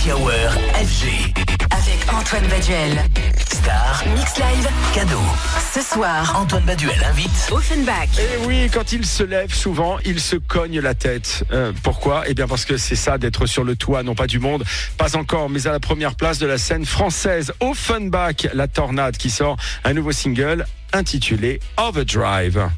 Happy Hour FG. Avec Antoine Baduel. Star, Mix Live. cadeau. Ce soir, Antoine Baduel invite. Offenbach. Et oui, quand il se lève, souvent, il se cogne la tête. Euh, pourquoi? Eh bien parce que c'est ça d'être sur le toit, non pas du monde, pas encore, mais à la première place de la scène française. Offenbach, la tornade qui sort un nouveau single intitulé Overdrive.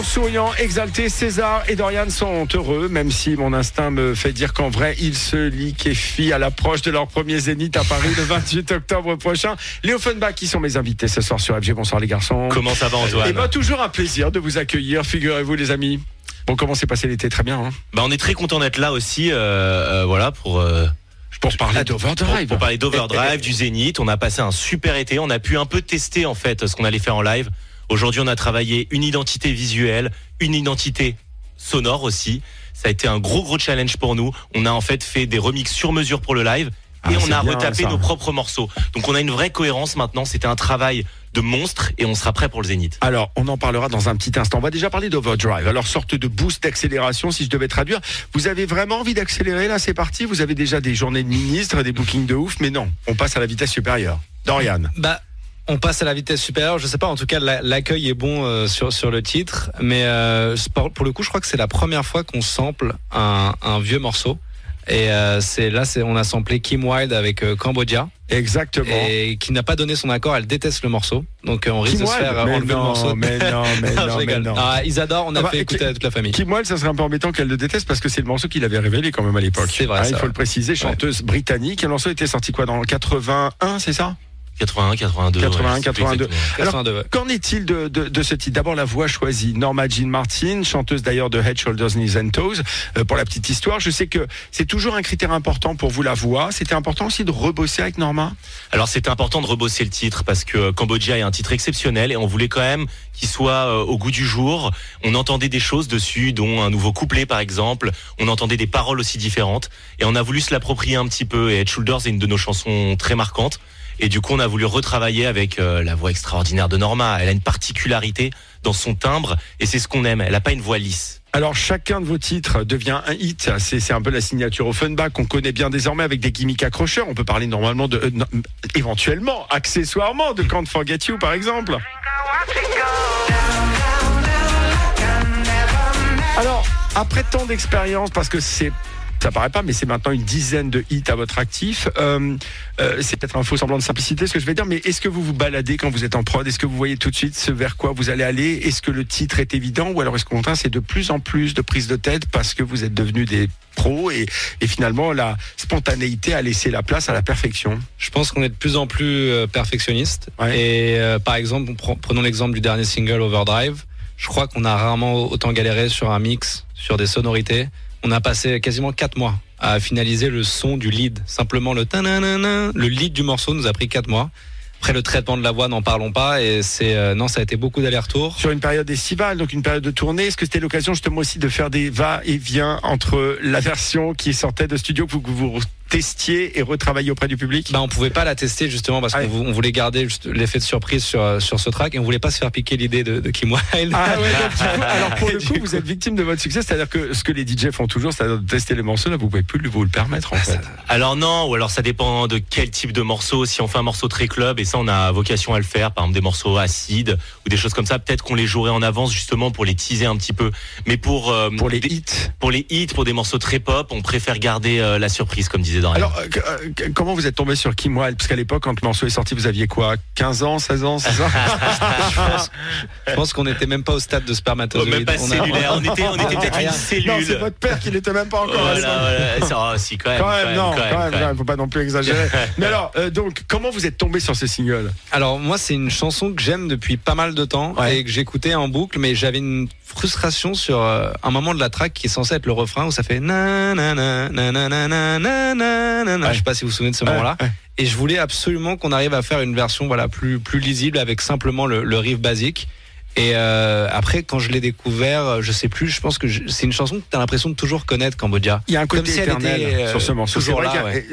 Toujours souriant, exalté, César et Dorian sont heureux, même si mon instinct me fait dire qu'en vrai, ils se liquéfient à l'approche de leur premier zénith à Paris le 28 octobre prochain. Les Offenbach qui sont mes invités ce soir sur FG. Bonsoir les garçons. Comment ça va Antoine Eh ben, toujours un plaisir de vous accueillir, figurez-vous les amis. Bon, comment s'est passé l'été Très bien, hein bah, On est très content d'être là aussi, euh, euh, voilà, pour, euh, Pour parler pour, d'Overdrive. pour parler d'Overdrive, du Zénith. On a passé un super été, on a pu un peu tester en fait ce qu'on allait faire en live. Aujourd'hui, on a travaillé une identité visuelle, une identité sonore aussi. Ça a été un gros gros challenge pour nous. On a en fait fait des remixes sur mesure pour le live Ah, et on a bien, retapé ça. nos propres morceaux. Donc on a une vraie cohérence maintenant. C'était un travail de monstre et on sera prêt pour le Zénith. Alors, on en parlera dans un petit instant. On va déjà parler d'Overdrive. Alors, sorte de boost d'accélération, si je devais traduire. Vous avez vraiment envie d'accélérer là? C'est parti? Vous avez déjà des journées de ministres, des bookings de ouf, mais non, on passe à la vitesse supérieure. Dorian. Bah, on passe à la vitesse supérieure. Je sais pas. En tout cas, la- l'accueil est bon euh, sur sur le titre, mais euh, pour, le coup, je crois que c'est la première fois qu'on sample un, un vieux morceau. Et euh, c'est là, c'est on a samplé Kim Wilde avec euh, Cambodia Exactement. et qui n'a pas donné son accord. Elle déteste le morceau, donc euh, on risque Kim de se faire enlever le non, morceau. mais non, mais Non, mais non. Ah, ils adorent. On a Ah bah, fait écouter à toute la famille. Kim Wilde, ça serait un peu embêtant qu'elle le déteste parce que c'est le morceau qu'il avait révélé quand même à l'époque. C'est vrai, ça, il faut ouais. le préciser, chanteuse britannique. Et le morceau était sorti quoi dans le 81, c'est ça? 81, 82. 81, ouais, je sais plus 82. exactement. Alors, 82, ouais. Qu'en est-il de, de, de ce titre D'abord la voix choisie, Norma Jean Martin, chanteuse d'ailleurs de Head, Shoulders, Knees and Toes. Euh, pour la petite histoire, je sais que c'est toujours un critère important pour vous la voix. C'était important aussi de rebosser avec Norma? Alors c'était important de rebosser le titre parce que Cambodia est un titre exceptionnel et on voulait quand même qu'il soit euh, au goût du jour. On entendait des choses dessus, dont un nouveau couplet par exemple. On entendait des paroles aussi différentes et on a voulu se l'approprier un petit peu. Et Head Shoulders est une de nos chansons très marquantes. Et du coup, on a voulu retravailler avec euh, la voix extraordinaire de Norma. Elle a une particularité dans son timbre et c'est ce qu'on aime. Elle n'a pas une voix lisse. Alors chacun de vos titres devient un hit. C'est un peu la signature Offenbach qu'on connaît bien désormais avec des gimmicks accrocheurs. On peut parler normalement de, euh, éventuellement, accessoirement, de Can't Forget You par exemple. Alors, après tant d'expérience, parce que c'est ça paraît pas, mais c'est maintenant une dizaine de hits à votre actif. Euh, euh, c'est peut-être un faux semblant de simplicité, ce que je vais dire, mais est-ce que vous vous baladez quand vous êtes en prod? Est-ce que vous voyez tout de suite ce vers quoi vous allez aller? Est-ce que le titre est évident? Ou alors est-ce qu'au contraire, c'est de plus en plus de prise de tête parce que vous êtes devenus des pros et, et finalement la spontanéité a laissé la place à la perfection? Je pense qu'on est de plus en plus euh, perfectionniste. Ouais. Et euh, par exemple, prenons l'exemple du dernier single Overdrive. Je crois qu'on a rarement autant galéré sur un mix, sur des sonorités. On a passé quasiment quatre mois à finaliser le son du lead. Simplement le le lead du morceau nous a pris quatre mois. Après le traitement de la voix, n'en parlons pas. Et c'est euh, non, ça a été beaucoup d'allers-retours. sur une période estivale, donc une période de tournée. Est-ce que c'était l'occasion justement aussi de faire des va-et-vient entre la version qui sortait de studio que vous, vous testiez et retravailliez auprès du public? Bah, on pouvait pas la tester justement parce qu'on vou- on voulait garder l'effet de surprise sur, euh, sur ce track et on voulait pas se faire piquer l'idée de, de Kim Wilde. Ah ouais, donc, du coup, alors pour le coup, vous êtes victime de votre succès, c'est-à-dire que ce que les DJ font toujours, c'est-à-dire de tester les morceaux, là, vous pouvez plus vous le permettre en Ah, fait. ça- Alors non, ou alors ça dépend de quel type de morceau. Si on fait un morceau très club, et ça on a vocation à le faire, par exemple des morceaux acides ou des choses comme ça, peut-être qu'on les jouerait en avance justement pour les teaser un petit peu. Mais pour euh, Pour les des- hits? pour les hits, pour des morceaux très pop, on préfère garder euh, la surprise, comme disait Dorian. Alors, euh, euh, comment vous êtes tombé sur Kim Wilde? Parce qu'à l'époque, quand le morceau est sorti, vous aviez quoi? 15 ans, 16 ans, c'est ça je pense, qu'on n'était même pas au stade de Oh, spermatozoïde. même pas On a- cellulaire, on était, on était peut-être une cellule. Non, c'est votre père qui n'était même pas encore Voilà, voilà. Ça, oh, si, quand même. Quand même, non, quand même, quand même, quand même. quand même, faut pas non plus exagérer. Mais alors, euh, donc, comment vous êtes tombé sur ce single? Alors moi c'est une chanson que j'aime depuis pas mal de temps Ouais. et que j'écoutais en boucle mais j'avais une frustration sur euh, un moment de la track qui est censé être le refrain où ça fait na na na na na na na na na na na. Ouais. Je sais pas si vous vous souvenez de ce Ouais, moment-là. ouais. Et je voulais absolument qu'on arrive à faire une version voilà plus plus lisible avec simplement le, le riff basique. Et euh, après, quand je l'ai découvert, euh, je sais plus, je pense que je- c'est une chanson que tu as l'impression de toujours connaître, Cambodja. Il y a un Comme côté si éternel était, euh, sur ce morceau.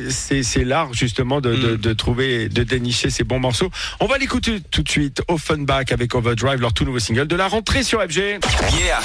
C'est l'art justement de, de, Mm. de trouver, de dénicher ces bons morceaux. On va l'écouter tout de suite. Offenbach avec Overdrive, leur tout nouveau single de la rentrée sur FG. Yeah.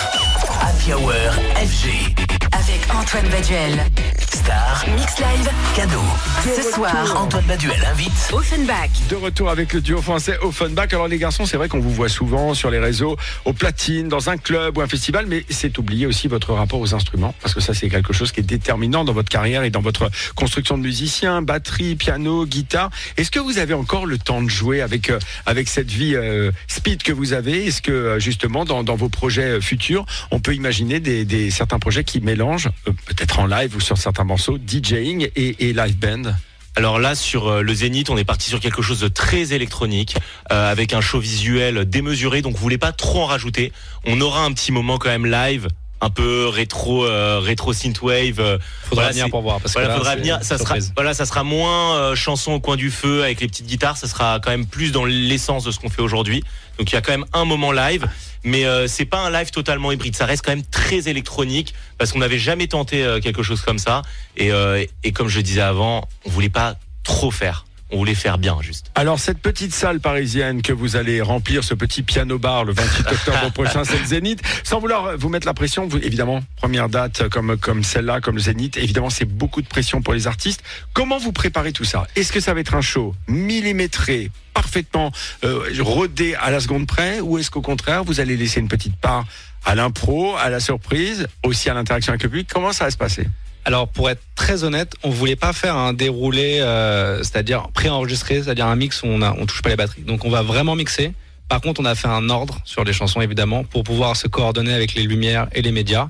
Happy Hour FG. Avec Antoine Baduel. Star. Mix Live. Cadeau. Ce soir, Antoine Baduel invite. Offenbach. De retour avec le duo français Offenbach. Alors les garçons, c'est vrai qu'on vous voit souvent sur les réseaux, au platine, dans un club ou un festival, mais c'est oublier aussi votre rapport aux instruments, parce que ça c'est quelque chose qui est déterminant dans votre carrière et dans votre construction de musicien, batterie, piano, guitare. Est-ce que vous avez encore le temps de jouer avec euh, avec cette vie euh, speed que vous avez? Est-ce que euh, justement dans, dans vos projets futurs, on peut imaginer des, des certains projets qui mélangent euh, peut-être en live ou sur certains morceaux DJing et, et live band Alors là, sur euh, le Zénith, on est parti sur quelque chose de très électronique, euh, avec un show visuel démesuré, donc vous voulez pas trop en rajouter. On aura un petit moment quand même live, un peu rétro, euh, rétro synthwave. euh, Faudra voilà, venir pour voir. Parce Voilà, que là, faudra c'est venir. Ça sera, voilà, ça sera moins euh, chanson au coin du feu avec les petites guitares. Ça sera quand même plus dans l'essence de ce qu'on fait aujourd'hui. Donc il y a quand même un moment live, mais euh, c'est pas un live totalement hybride. Ça reste quand même très électronique parce qu'on n'avait jamais tenté euh, quelque chose comme ça. Et, euh, et comme je disais avant, on voulait pas trop faire. On voulait faire bien, juste. Alors cette petite salle parisienne que vous allez remplir, ce petit piano bar le 28 octobre prochain, c'est le Zénith. Sans vouloir vous mettre la pression, vous, évidemment, première date comme comme celle-là, comme le Zénith, évidemment c'est beaucoup de pression pour les artistes. Comment vous préparez tout ça? Est-ce que ça va être un show millimétré, parfaitement euh, rodé à la seconde près, ou est-ce qu'au contraire vous allez laisser une petite part à l'impro, à la surprise, aussi à l'interaction avec le public Comment ça va se passer? Alors pour être très honnête, on voulait pas faire un déroulé, euh, c'est-à-dire préenregistré, c'est-à-dire un mix où on a, touche pas les batteries. Donc on va vraiment mixer. Par contre, on a fait un ordre sur les chansons évidemment pour pouvoir se coordonner avec les lumières et les médias.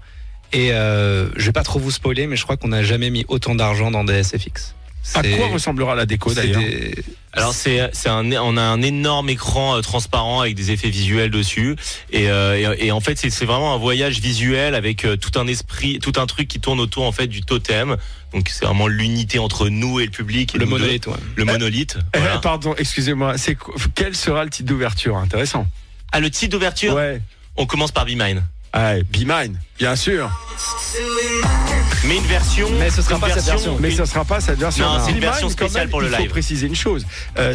Et euh, je vais pas trop vous spoiler, mais je crois qu'on n'a jamais mis autant d'argent dans des SFX. À quoi ressemblera la déco d'ailleurs des- Alors c'est c'est un on a un énorme écran euh, transparent avec des effets visuels dessus et euh, et, et en fait c'est c'est vraiment un voyage visuel avec euh, tout un esprit tout un truc qui tourne autour en fait du totem donc c'est vraiment l'unité entre nous et le public et le monolithe. ouais. le monolithe Eh, voilà. Pardon, excusez-moi. C'est quel sera le titre d'ouverture? Intéressant. ah le titre d'ouverture? Ouais. on commence par Be Mine Ah, Be Mine, bien sûr. mais une version Mais ce sera pas cette version. Mais une- ça sera pas cette version. Non, c'est une version spéciale même, pour le Il faut live. préciser une chose. Euh,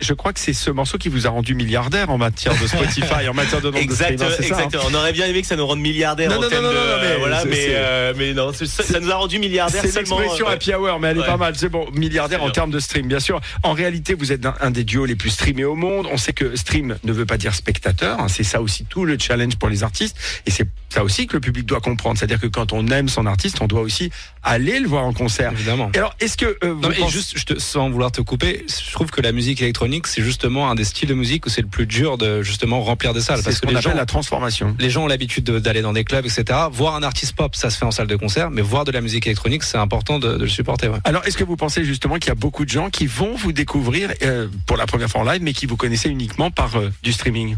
je crois que c'est ce morceau qui vous a rendu milliardaire en matière de Spotify, en matière de nombre Exact, de streamers, hein exactement. On aurait bien aimé que ça nous rende milliardaires Non, en non, non, de, non, non, mais euh, voilà, mais c'est- euh, mais non, ça, nous a rendu milliardaires C'est seulement. l'expression euh, Happy Hour, mais elle est Ouais. pas mal. C'est bon, milliardaire en termes de stream, bien sûr. En réalité, vous êtes un, un des duos les plus streamés au monde. On sait que stream ne veut pas dire spectateur. hein. C'est ça aussi tout le challenge pour les artistes. Et c'est ça aussi que le public doit comprendre. C'est-à-dire que quand on aime son artiste, on doit aussi aller le voir en concert. Évidemment. Et alors, est-ce que euh, vous Non, mais pensez- juste, je te- sans vouloir te couper, je trouve que la musique électronique, c'est justement un des styles de musique où c'est le plus dur de justement remplir des salles. Parce ce que qu'on les appelle gens, la transformation les gens ont l'habitude de- d'aller dans des clubs, etc. Voir un artiste pop, ça se fait en salle de concert, mais voir de la musique électronique, c'est important de, de le supporter. ouais. Alors, est-ce que vous pensez justement qu'il y a beaucoup de gens qui vont vous découvrir euh, pour la première fois en live, mais qui vous connaissez uniquement par euh, du streaming?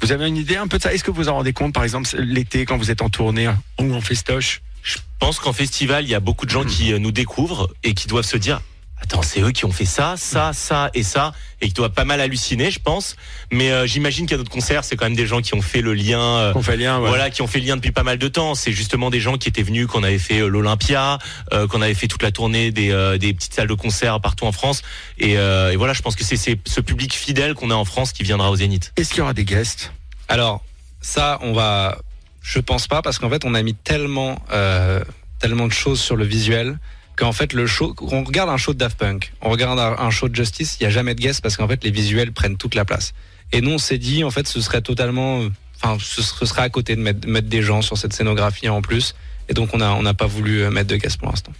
Vous avez une idée un peu de ça? Est-ce que vous vous en rendez compte, par exemple, l'été, quand vous êtes en tournée ou en festoche? Je pense qu'en festival, il y a beaucoup de gens qui euh, nous découvrent et qui doivent se dire Attends, c'est eux qui ont fait ça, ça, ça et ça, et qui doivent pas mal halluciner, je pense. Mais euh, j'imagine qu'à notre concert, c'est quand même des gens qui ont fait le lien, euh, On fait lien, ouais. voilà, qui ont fait le lien depuis pas mal de temps. C'est justement des gens qui étaient venus, qu'on avait fait euh, l'Olympia, euh, qu'on avait fait toute la tournée des, euh, des petites salles de concert partout en France. Et, euh, et voilà, je pense que c'est c'est ce public fidèle qu'on a en France qui viendra au Zénith. Est-ce qu'il y aura des guests? Alors, ça, on va. Je pense pas, parce qu'en fait, on a mis tellement, euh, tellement de choses sur le visuel qu'en fait, le show. On regarde un show de Daft Punk, on regarde un show de Justice, il n'y a jamais de guest parce qu'en fait, les visuels prennent toute la place. Et nous, on s'est dit, en fait, ce serait totalement. Enfin, ce serait à côté de mettre, des gens sur cette scénographie en plus. Et donc, on n'a on n'a pas voulu euh, mettre de guest pour l'instant.